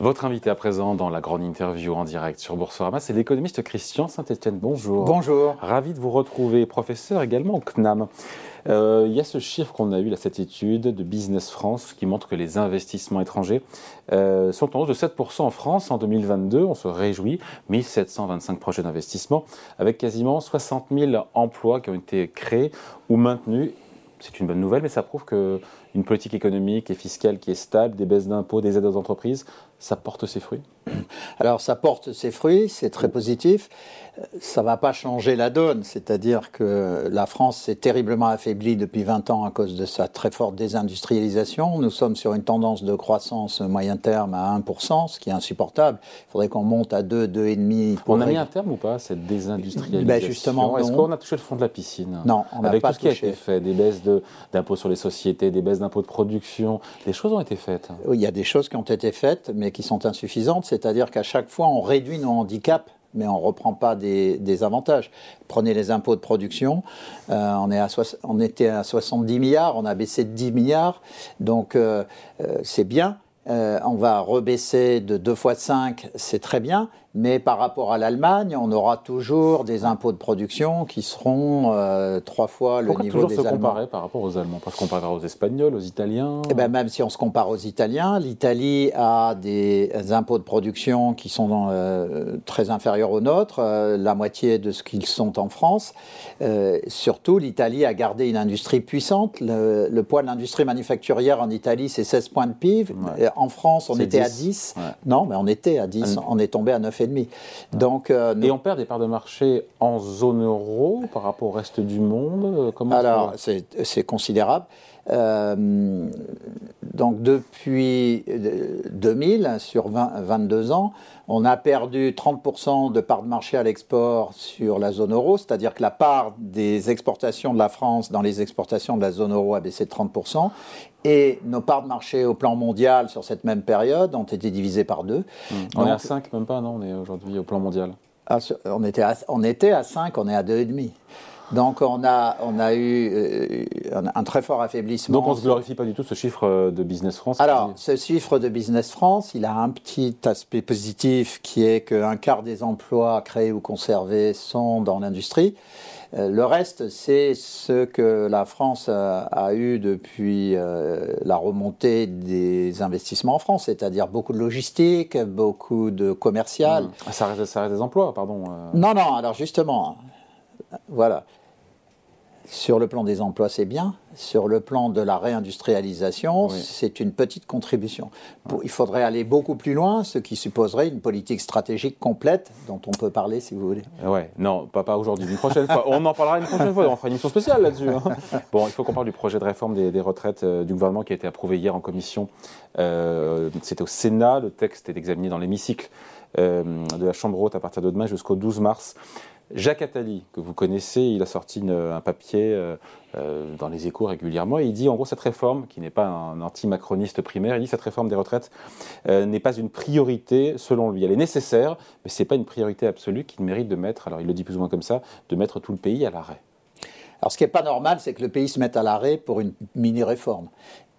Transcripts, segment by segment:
Votre invité à présent dans la grande interview en direct sur Boursorama, c'est l'économiste Christian Saint-Etienne. Bonjour. Bonjour. Ravi de vous retrouver, professeur également au CNAM. Euh, il y a ce chiffre qu'on a eu, là, cette étude de Business France, qui montre que les investissements étrangers euh, sont en hausse de 7% en France en 2022. On se réjouit. 1725 projets d'investissement, avec quasiment 60 000 emplois qui ont été créés ou maintenus c'est une bonne nouvelle, mais ça prouve qu'une politique économique et fiscale qui est stable, des baisses d'impôts, des aides aux entreprises, ça porte ses fruits Alors ça porte ses fruits, c'est très positif. Ça ne va pas changer la donne, c'est-à-dire que la France s'est terriblement affaiblie depuis 20 ans à cause de sa très forte désindustrialisation. Nous sommes sur une tendance de croissance moyen terme à 1%, ce qui est insupportable. Il faudrait qu'on monte à 2, 2,5%. On a mis un terme ou pas à cette désindustrialisation ben justement, Est-ce qu'on a touché le fond de la piscine Non, on n'a pas tout ce qui a été fait, des baisses d'impôts sur les sociétés, des baisses d'impôts de production, des choses ont été faites. Oui, il y a des choses qui ont été faites, mais qui sont insuffisantes. C'est-à-dire qu'à chaque fois, on réduit nos handicaps mais on ne reprend pas des, avantages. Prenez les impôts de production, euh, on, était à 70 milliards, on a baissé de 10 milliards, donc euh, euh, c'est bien. on va rebaisser de 2 fois 5, c'est très bien, mais par rapport à l'Allemagne, on aura toujours des impôts de production qui seront euh, trois fois le niveau des Allemands. se comparer par rapport aux Allemands? Parce qu'on parlera aux Espagnols, aux Italiens eh ben, Même si on se compare aux Italiens, l'Italie a des impôts de production qui sont euh, très inférieurs aux nôtres, euh, la moitié de ce qu'ils sont en France. surtout, l'Italie a gardé une industrie puissante. Le, poids de l'industrie manufacturière en Italie, c'est 16 points de PIB. En France, on était à 10. Non, mais on était à 10. On est tombé à 9 donc, euh, Et on perd des parts de marché en zone euro par rapport au reste du monde euh, Comment Alors, c'est considérable. Euh, donc depuis 2000, sur 22 ans, on a perdu 30% de parts de marché à l'export sur la zone euro, c'est-à-dire que la part des exportations de la France dans les exportations de la zone euro a baissé de 30%, et nos parts de marché au plan mondial sur cette même période ont été divisées par deux. Mmh. On est à 5 même pas, non? On est aujourd'hui au plan mondial. Ah, on, était à, on était à 5, on est à 2,5. Donc on a, on a eu euh, un, très fort affaiblissement. Donc on ne se glorifie pas du tout ce chiffre euh, de Business France Alors ce chiffre de Business France, il a un petit aspect positif qui est qu'un quart des emplois créés ou conservés sont dans l'industrie. Euh, le reste, c'est ce que la France a, eu depuis euh, la remontée des investissements en France, c'est-à-dire beaucoup de logistique, beaucoup de commercial. Mmh. Ça, reste, ça reste des emplois, pardon. Non, non, alors justement, voilà. Sur le plan des emplois, c'est bien. Sur le plan de la réindustrialisation, c'est une petite contribution. il faudrait aller beaucoup plus loin, ce qui supposerait une politique stratégique complète dont on peut parler si vous voulez. Ouais, non, pas, pas aujourd'hui, une prochaine fois. On en parlera une prochaine fois, on fera une émission spéciale là-dessus. Hein. Bon, il faut qu'on parle du projet de réforme des, retraites euh, du gouvernement qui a été approuvé hier en commission. Euh, C'était au Sénat, le texte est examiné dans l'hémicycle euh, de la Chambre haute à partir de demain jusqu'au 12 mars. Jacques Attali, que vous connaissez, il a sorti un papier euh, euh, dans les échos régulièrement et il dit en gros cette réforme, qui n'est pas un anti-macroniste primaire, il dit cette réforme des retraites euh, n'est pas une priorité selon lui. Elle est nécessaire, mais ce n'est pas une priorité absolue qu'il mérite de mettre, alors il le dit plus ou moins comme ça, de mettre tout le pays à l'arrêt. Alors ce qui n'est pas normal, c'est que le pays se mette à l'arrêt pour une mini-réforme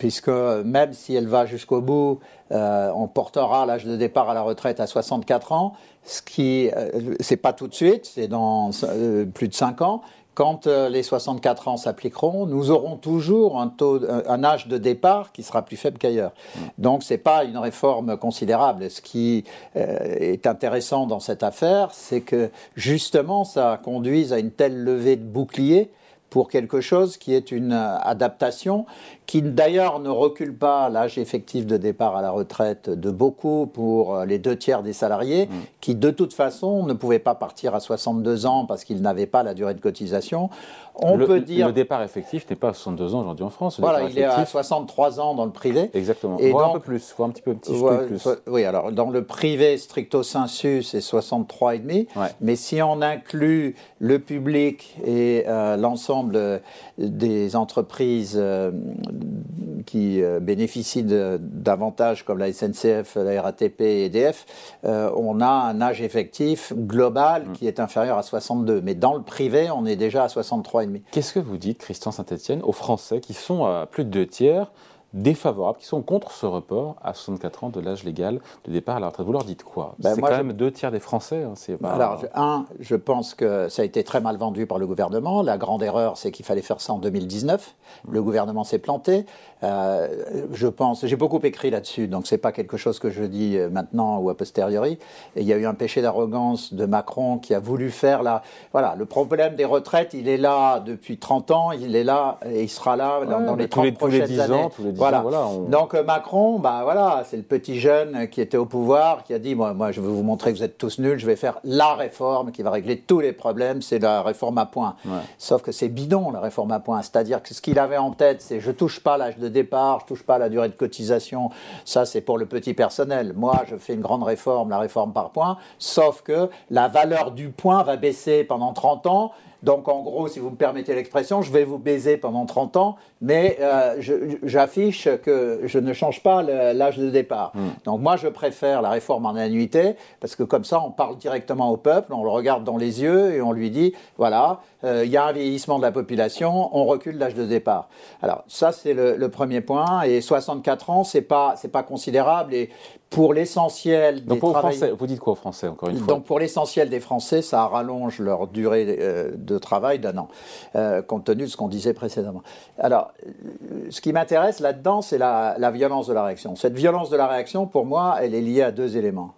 puisque même si elle va jusqu'au bout, euh, on portera l'âge de départ à la retraite à 64 ans, ce qui, euh, c'est pas tout de suite, c'est dans euh, plus de 5 ans. Quand les 64 ans s'appliqueront, nous aurons toujours un, taux, un âge de départ qui sera plus faible qu'ailleurs. Mmh. Donc c'est pas une réforme considérable. Ce qui est intéressant dans cette affaire, c'est que justement ça conduise à une telle levée de bouclier pour quelque chose qui est une adaptation qui d'ailleurs ne recule pas l'âge effectif de départ à la retraite de beaucoup pour euh, les deux tiers des salariés, mm. qui de toute façon ne pouvaient pas partir à 62 ans parce qu'ils n'avaient pas la durée de cotisation. On le, peut dire le départ effectif n'est pas à 62 ans aujourd'hui en France. Voilà, il est à 63 ans dans le privé. Exactement. Et un peu plus, voire un petit peu, petit, plus. Oui, alors dans le privé stricto sensu, c'est 63 et demi. Mais si on inclut le public et euh, l'ensemble des entreprises euh, qui euh, bénéficient d'avantages comme la SNCF, la RATP et EDF, euh, on a un âge effectif global mm. qui est inférieur à 62. Mais dans le privé, on est déjà à 63,5. Qu'est-ce que vous dites, Christian Saint-Etienne, aux Français qui sont à plus de deux tiers défavorables, qui sont contre ce report à 64 ans de l'âge légal de départ à la retraite. Vous leur dites quoi? Ben, C'est quand je- même deux tiers des Français. hein, c'est pas- Alors, un, je pense que ça a été très mal vendu par le gouvernement. La grande erreur, c'est qu'il fallait faire ça en 2019. Le gouvernement s'est planté. Euh, je pense, j'ai beaucoup écrit là-dessus, donc c'est pas quelque chose que je dis euh, maintenant ou a posteriori. Et il y a eu un péché d'arrogance de Macron qui a voulu faire la. Voilà, le problème des retraites, il est là depuis 30 ans, il est là et il sera là dans, Ouais, dans mais les tous 30 les- tous les prochaines 10 ans, années. tous les 10 voilà. ans, voilà, on- Donc euh, Macron, bah voilà, c'est le petit jeune qui était au pouvoir, qui a dit moi, moi, je vais vous montrer que vous êtes tous nuls, je vais faire la réforme qui va régler tous les problèmes, c'est la réforme à points. Ouais. Sauf que c'est bidon la réforme à points, c'est-à-dire que ce qu'il avait en tête, c'est je touche pas l'âge de départ, je touche pas la durée de cotisation, ça c'est pour le petit personnel. Moi, je fais une grande réforme, la réforme par points, sauf que la valeur du point va baisser pendant 30 ans. Donc en gros, si vous me permettez l'expression, je vais vous baiser pendant 30 ans, mais euh, j'affiche que je ne change pas l'âge de départ. Donc moi, je préfère la réforme en annuité, parce que comme ça, on parle directement au peuple, on le regarde dans les yeux et on lui dit, voilà, il y a un vieillissement de la population, on recule l'âge de départ. Alors ça, c'est le, le premier point, et 64 ans, c'est pas, c'est pas considérable, et pour l'essentiel des aux travailleurs- Français, vous dites quoi aux Français, encore une fois? Donc pour l'essentiel des Français, ça rallonge leur durée euh, de travail d'un an, euh, compte tenu de ce qu'on disait précédemment. Alors, euh, ce qui m'intéresse là-dedans, c'est la, la violence de la réaction. Cette violence de la réaction, pour moi, elle est liée à deux éléments.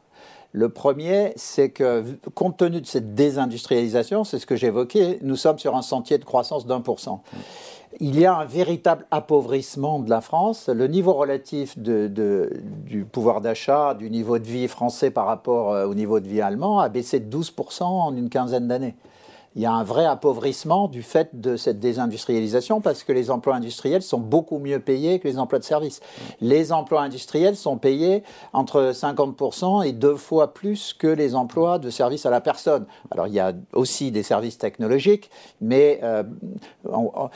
Le premier, c'est que, compte tenu de cette désindustrialisation, c'est ce que j'évoquais, nous sommes sur un sentier de croissance d'un pour cent. Il y a un véritable appauvrissement de la France. Le niveau relatif du pouvoir d'achat, du niveau de vie français par rapport euh, au niveau de vie allemand a baissé de 12% en une quinzaine d'années. Il y a un vrai appauvrissement du fait de cette désindustrialisation parce que les emplois industriels sont beaucoup mieux payés que les emplois de service. Les emplois industriels sont payés entre 50% et deux fois plus que les emplois de service à la personne. Alors il y a aussi des services technologiques, mais euh, on- on-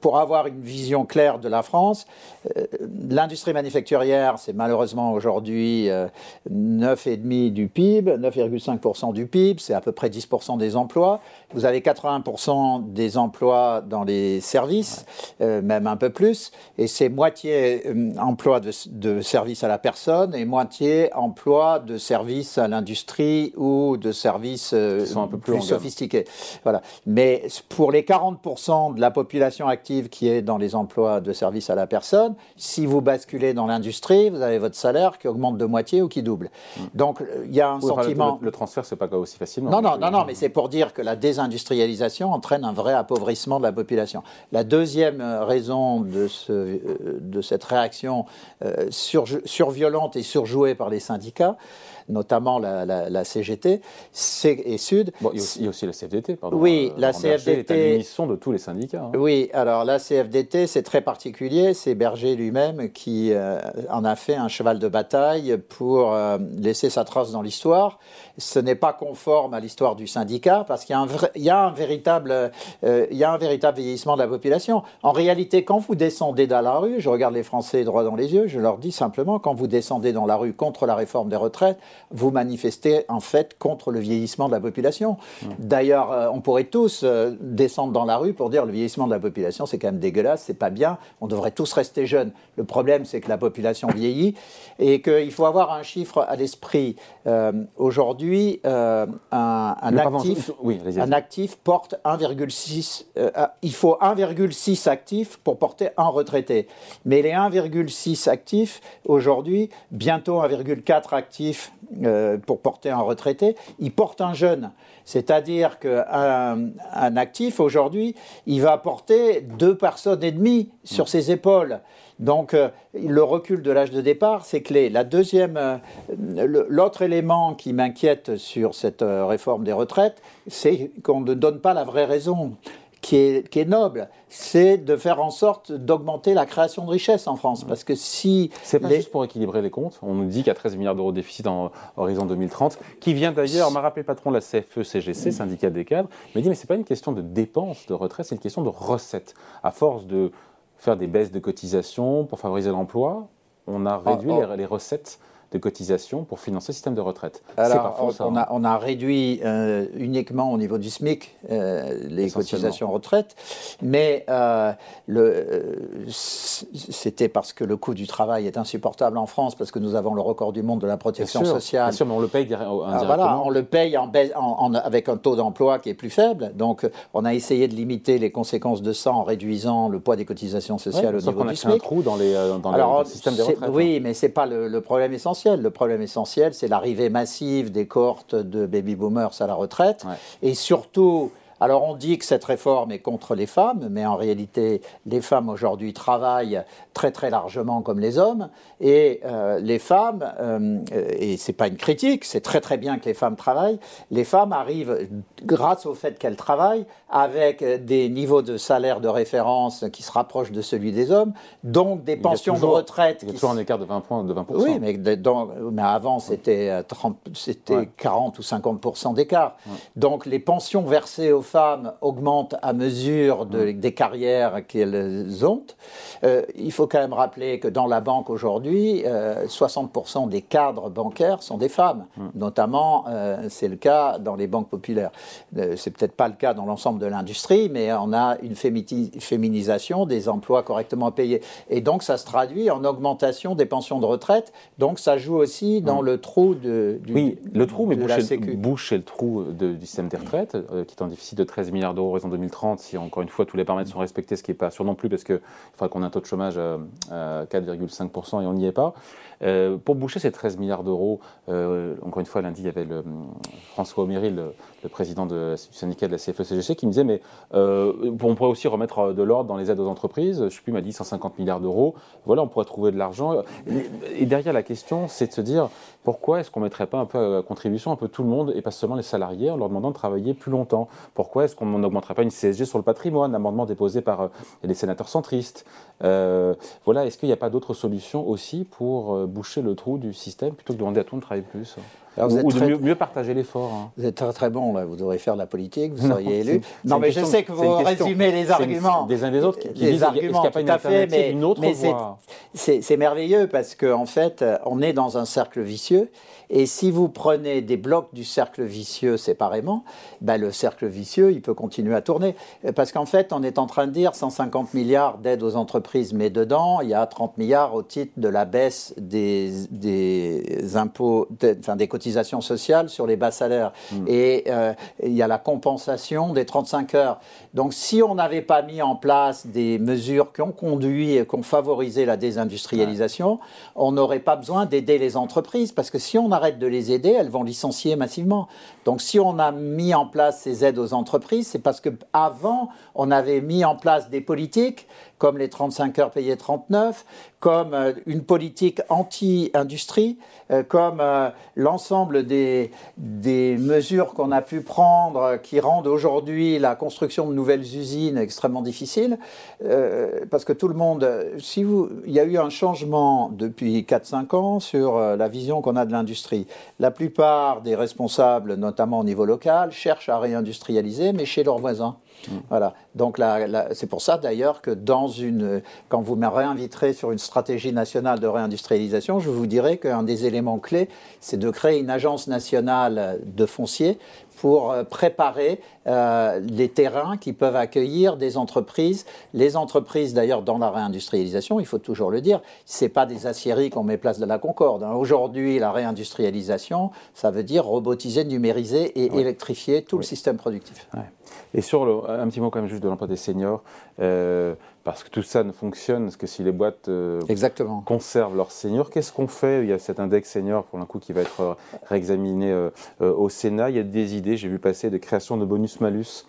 pour avoir une vision claire de la France, euh, l'industrie manufacturière, c'est malheureusement aujourd'hui euh, 9,5 du PIB, 9,5% du PIB, c'est à peu près 10% des emplois. Vous avez 80% des emplois dans les services, euh, même un peu plus, et c'est moitié euh, emploi de, de service à la personne et moitié emploi de service à l'industrie ou de services euh, un peu plus plus sophistiqués. Voilà. Mais pour les 40% de la population active qui est dans les emplois de service à la personne, si vous basculez dans l'industrie, vous avez votre salaire qui augmente de moitié ou qui double. Donc euh, il y a un Hmm. Oui, enfin, le- sentiment. le, le transfert, c'est pas aussi facilement. Non, non, non, non, mais c'est pour dire que la désindustrialisation entraîne un vrai appauvrissement de la population. La deuxième euh, raison de, ce, euh, de cette réaction sur- surviolente et surjouée par les syndicats, notamment la, la- la CGT et Sud, Bon, il, y a aussi, il y a aussi la CFDT, pardon. Oui, Euh, la CFDT est à l'unisson de tous les syndicats. hein. Oui, alors la CFDT, c'est très particulier. C'est Berger lui-même qui euh, en a fait un cheval de bataille pour euh, laisser sa trace dans l'histoire. Ce n'est pas conforme à l'histoire du syndicat parce qu'il y a un, vrai- il y a un véritable, il y a un véritable vieillissement de la population. En réalité, quand vous descendez dans la rue, je regarde les Français droit dans les yeux, je leur dis simplement, quand vous descendez dans la rue contre la réforme des retraites, vous manifestez en fait contre le vieillissement de la population. D'ailleurs, euh, on pourrait tous euh, descendre dans la rue pour dire le vieillissement de la population, c'est quand même dégueulasse, c'est pas bien, on devrait tous rester jeunes. Le problème, c'est que la population vieillit et qu'il faut avoir un chiffre à l'esprit. Euh, Aujourd'hui, un, actif, oui, un actif porte 1,6. euh, ah, il faut 1,6 actifs pour porter un retraité. Mais les 1,6 actifs, aujourd'hui, bientôt 1,4 actifs euh, pour porter un retraité, ils portent un jeune. C'est-à-dire qu'un un actif, aujourd'hui, il va porter deux personnes et demie sur ses épaules. Donc, euh, le recul de l'âge de départ, c'est clé. La deuxième, euh, l'autre élément qui m'inquiète sur cette euh, réforme des retraites, c'est qu'on ne donne pas la vraie raison. Qui est, qui est noble, c'est de faire en sorte d'augmenter la création de richesse en France. Parce que si. C'est pas les- juste pour équilibrer les comptes. On nous dit qu'il y a 13 milliards d'euros de déficit en horizon 2030, qui vient d'ailleurs, m'a rappelé le patron de la E CFE-CGC, syndicat des cadres, m'a dit mais c'est pas une question de dépenses de retraite, c'est une question de recettes. À force de faire des baisses de cotisations pour favoriser l'emploi, on a réduit oh. Les, les recettes de cotisation pour financer le système de retraite. Alors, on, a, on, a, réduit euh, uniquement au niveau du SMIC euh, les cotisations retraite, mais euh, c'était parce que le coût du travail est insupportable en France, parce que nous avons le record du monde de la protection sociale. Bien sûr, mais on le paye ah, indirectement. voilà, on le paye en, avec un taux d'emploi qui est plus faible. Donc, on a essayé de limiter les conséquences de ça en réduisant le poids des cotisations sociales au niveau du SMIC. un trou dans, les, dans le système des retraites. Oui, mais ce n'est pas le, le problème essentiel. Le problème essentiel, c'est l'arrivée massive des cohortes de baby boomers à la retraite. Et surtout, alors on dit que cette réforme est contre les femmes, mais en réalité, les femmes aujourd'hui travaillent très très largement comme les hommes, et euh, les femmes, euh, et c'est pas une critique, c'est très très bien que les femmes travaillent, les femmes arrivent, grâce au fait qu'elles travaillent, avec des niveaux de salaire de référence qui se rapprochent de celui des hommes, donc des pensions de retraite. Il y a toujours un écart de 20 points, de 20%. Oui, mais, mais avant c'était 40 ou 50% d'écart. Donc les pensions versées aux femmes augmentent à mesure des carrières qu'elles ont. Euh, il faut quand même rappeler que dans la banque aujourd'hui, 60% euh, des cadres bancaires sont des femmes. Notamment, euh, c'est le cas dans les banques populaires. c'est peut-être pas le cas dans l'ensemble de l'industrie, mais on a une féminisation des emplois correctement payés. Et donc, ça se traduit en augmentation des pensions de retraite. Donc, ça joue aussi dans le trou de, du, Oui, le trou, mais boucher, le trou du système des retraites, qui est en déficit de 13 milliards d'euros en 2030, si encore une fois tous les paramètres sont respectés, ce qui n'est pas sûr non plus, parce qu'il faudra qu'on ait un taux de chômage à 4,5% et on n'y est pas. Euh, pour boucher ces 13 milliards d'euros, euh, encore une fois, lundi, il y avait François Omeril, le, président du syndicat de la CFE-CGC, qui me disait, mais euh, on pourrait aussi remettre de l'ordre dans les aides aux entreprises. Je ne sais plus, m'a dit 150 milliards d'euros. Voilà, on pourrait trouver de l'argent. Et derrière, la question, c'est de se dire, pourquoi est-ce qu'on ne mettrait pas un peu à contribution un peu tout le monde, et pas seulement les salariés, en leur demandant de travailler plus longtemps? Pourquoi est-ce qu'on n'augmenterait pas une CSG sur le patrimoine, amendement déposé par les sénateurs centristes? Voilà, est-ce qu'il n'y a pas d'autres solutions aussi pour boucher le trou du système plutôt que de demander à tout le monde de travailler plus ou, de mieux, partager l'effort. Hein. Vous êtes très très bon, là. vous devrez faire de la politique, vous seriez élu. Non, mais je sais que vous résumez les arguments. Des uns des autres qui, disent arguments, qu'il n'y a pas une fait, une autre mais C'est merveilleux parce qu'en en fait, on est dans un cercle vicieux. Et si vous prenez des blocs du cercle vicieux séparément, ben le cercle vicieux, il peut continuer à tourner. Parce qu'en fait, on est en train de dire 150 milliards d'aides aux entreprises, mais dedans, il y a 30 milliards au titre de la baisse des, des impôts, enfin des cotisations sociale sur les bas salaires. Hmm. Et euh, il y a la compensation des 35 heures. Donc si on n'avait pas mis en place des mesures qui ont conduit et qui ont favorisé la désindustrialisation, on n'aurait pas besoin d'aider les entreprises, parce que si on arrête de les aider, elles vont licencier massivement. Donc si on a mis en place ces aides aux entreprises, c'est parce qu'avant, on avait mis en place des politiques comme les 35 heures payées 39, comme euh, une politique anti-industrie, euh, comme euh, l'ensemble des, mesures qu'on a pu prendre qui rendent aujourd'hui la construction de nouvelles usines extrêmement difficile, parce que tout le monde, il y a eu un changement depuis 4-5 ans sur la vision qu'on a de l'industrie. La plupart des responsables, notamment au niveau local, cherchent à réindustrialiser, mais chez leurs voisins. Voilà. Donc c'est pour ça d'ailleurs que dans une, quand vous me réinviterez sur une stratégie nationale de réindustrialisation, je vous dirai qu'un des éléments clés, c'est de créer une agence nationale de foncier pour euh, préparer euh, les terrains qui peuvent accueillir des entreprises. Les entreprises, d'ailleurs, dans la réindustrialisation, il faut toujours le dire, c'est pas des aciéries qu'on met place de la Concorde. Hein. Aujourd'hui, la réindustrialisation, ça veut dire robotiser, numériser et électrifier tout le système productif. Et sur le, un petit mot quand même juste de l'emploi des seniors, euh, parce que tout ça ne fonctionne, parce que si les boîtes euh, conservent leurs seniors, qu'est-ce qu'on fait? Il y a cet index senior pour un coup qui va être euh, réexaminé au Sénat. Il y a des idées, j'ai vu passer de création de bonus-malus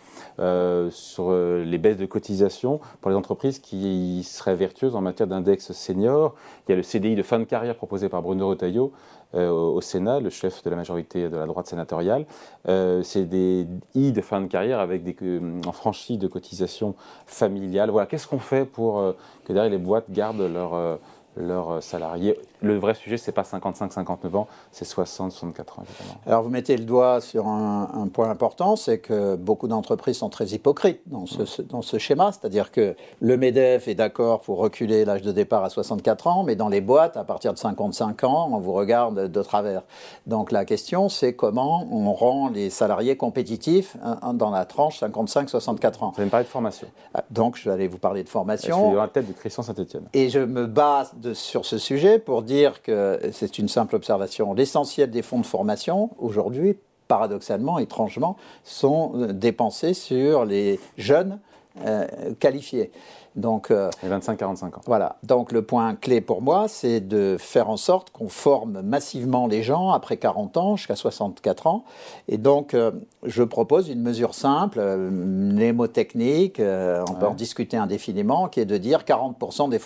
sur les baisses de cotisation pour les entreprises qui seraient vertueuses en matière d'index senior. Il y a le CDI de fin de carrière proposé par Bruno Retailleau. Euh, au Sénat, le chef de la majorité de la droite sénatoriale. Euh, c'est des I de fin de carrière avec des euh, en franchise de cotisation familiale. Voilà, qu'est-ce qu'on pour que derrière les boîtes gardent leur leurs salariés. Le vrai sujet, c'est pas 55-59 ans, c'est 60-64 ans, évidemment. Alors, vous mettez le doigt sur un, point important, c'est que beaucoup d'entreprises sont très hypocrites dans ce, dans ce schéma, c'est-à-dire que le MEDEF est d'accord pour reculer l'âge de départ à 64 ans, mais dans les boîtes, à partir de 55 ans, on vous regarde de travers. Donc, la question, c'est comment on rend les salariés compétitifs hein, dans la tranche 55-64 ans. Vous allez me parler de formation. Ah, donc, je vais aller vous parler de formation. Je suis la tête de Christian Saint-Etienne. Et je me base sur ce sujet pour dire que c'est une simple observation. L'essentiel des fonds de formation, aujourd'hui, paradoxalement, étrangement, sont euh, dépensés sur les jeunes euh, qualifiés. Donc, euh, 25-45 ans. Voilà. Donc le point clé pour moi, c'est de faire en sorte qu'on forme massivement les gens après 40 ans jusqu'à 64 ans. Et donc, euh, je propose une mesure simple, euh, mnémotechnique, euh, on peut en discuter indéfiniment, qui est de dire 40% des,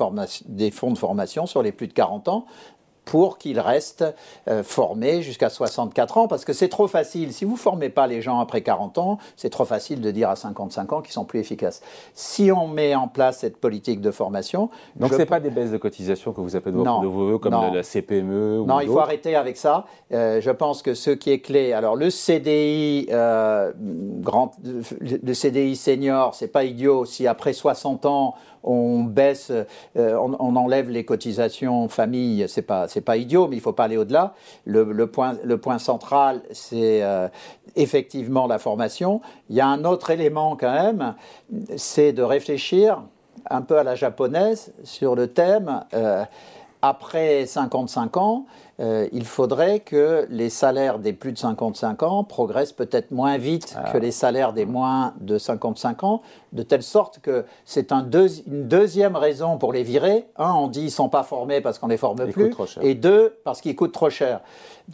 des fonds de formation sur les plus de 40 ans pour qu'ils restent euh, formés jusqu'à 64 ans, parce que c'est trop facile. Si vous ne formez pas les gens après 40 ans, c'est trop facile de dire à 55 ans qu'ils sont plus efficaces. Si on met en place cette politique de formation... Donc ce n'est pas des baisses de cotisation que vous appelez de vos voeux, comme la CPME Non, il faut arrêter avec ça. Euh, je pense que ce qui est clé... Alors le CDI, euh, grand, le CDI senior, c'est pas idiot. Si après 60 ans, on baisse, euh, on, enlève les cotisations famille, c'est pas c'est pas idiot, mais il faut pas aller au-delà. Le, point central, c'est euh, effectivement la formation. Il y a un autre élément quand même, c'est de réfléchir un peu à la japonaise sur le thème. Euh, après 55 ans, euh, il faudrait que les salaires des plus de 55 ans progressent peut-être moins vite ah. que les salaires des moins de 55 ans, de telle sorte que c'est un une deuxième raison pour les virer. Un, on dit ils sont pas formés parce qu'on les forme plus, et deux, parce qu'ils coûtent trop cher.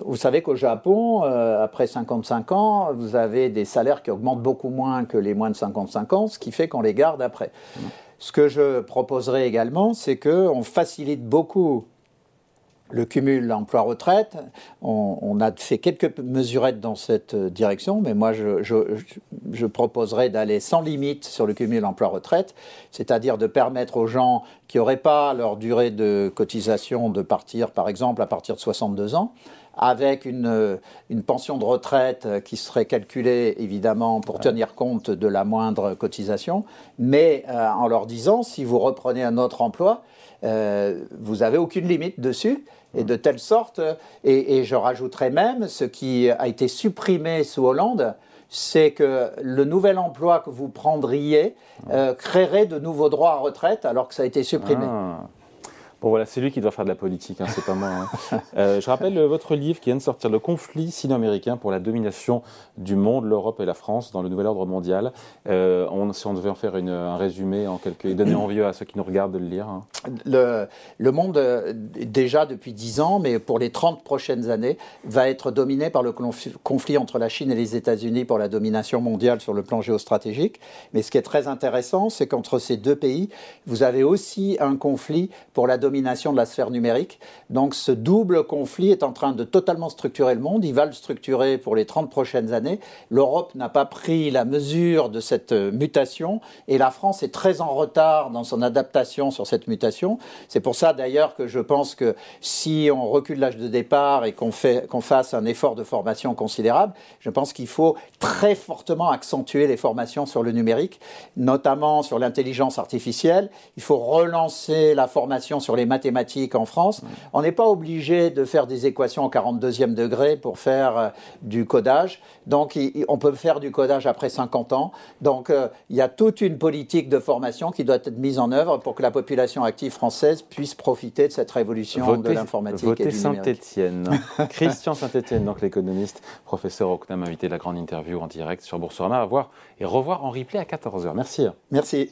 Vous savez qu'au Japon, euh, après 55 ans, vous avez des salaires qui augmentent beaucoup moins que les moins de 55 ans, ce qui fait qu'on les garde après. Mmh. Ce que je proposerai également, c'est qu'on facilite beaucoup le cumul emploi-retraite. On, a fait quelques mesurettes dans cette direction, mais moi, je, je, proposerais d'aller sans limite sur le cumul emploi-retraite, c'est-à-dire de permettre aux gens qui n'auraient pas leur durée de cotisation de partir, par exemple, à partir de 62 ans, avec une, une, pension de retraite qui serait calculée évidemment pour tenir compte de la moindre cotisation, mais euh, en leur disant si vous reprenez un autre emploi, euh, vous n'avez aucune limite dessus. Et de telle sorte, et, je rajouterai même, ce qui a été supprimé sous Hollande, c'est que le nouvel emploi que vous prendriez euh, créerait de nouveaux droits à retraite alors que ça a été supprimé. Ah. Bon voilà, c'est lui qui doit faire de la politique, hein, c'est pas moi. Hein. Euh, je rappelle euh, votre livre qui vient de sortir, Le conflit sino-américain pour la domination du monde, l'Europe et la France dans le nouvel ordre mondial. Euh, on, si on devait en faire un résumé en quelques, et donner envie à ceux qui nous regardent de le lire. Hein. Le, le, monde, déjà depuis 10 ans, mais pour les 30 prochaines années, va être dominé par le conflit entre la Chine et les États-Unis pour la domination mondiale sur le plan géostratégique. Mais ce qui est très intéressant, c'est qu'entre ces deux pays, vous avez aussi un conflit pour la domination de la sphère numérique. Donc ce double conflit est en train de totalement structurer le monde. Il va le structurer pour les 30 prochaines années. L'Europe n'a pas pris la mesure de cette mutation et la France est très en retard dans son adaptation sur cette mutation. C'est pour ça d'ailleurs que je pense que si on recule l'âge de départ et qu'on qu'on fasse un effort de formation considérable, je pense qu'il faut très fortement accentuer les formations sur le numérique, notamment sur l'intelligence artificielle. Il faut relancer la formation sur les mathématiques en France. On n'est pas obligé de faire des équations au 42e degré pour faire euh, du codage. Donc, on peut faire du codage après 50 ans. Donc, euh, il y a toute une politique de formation qui doit être mise en œuvre pour que la population active française puisse profiter de cette révolution de l'informatique et du Saint-Étienne. Christian Saint-Étienne, donc l'économiste, professeur Ocnam, invité de la grande interview en direct sur Boursorama, à voir et revoir en replay à 14h. Merci. Merci.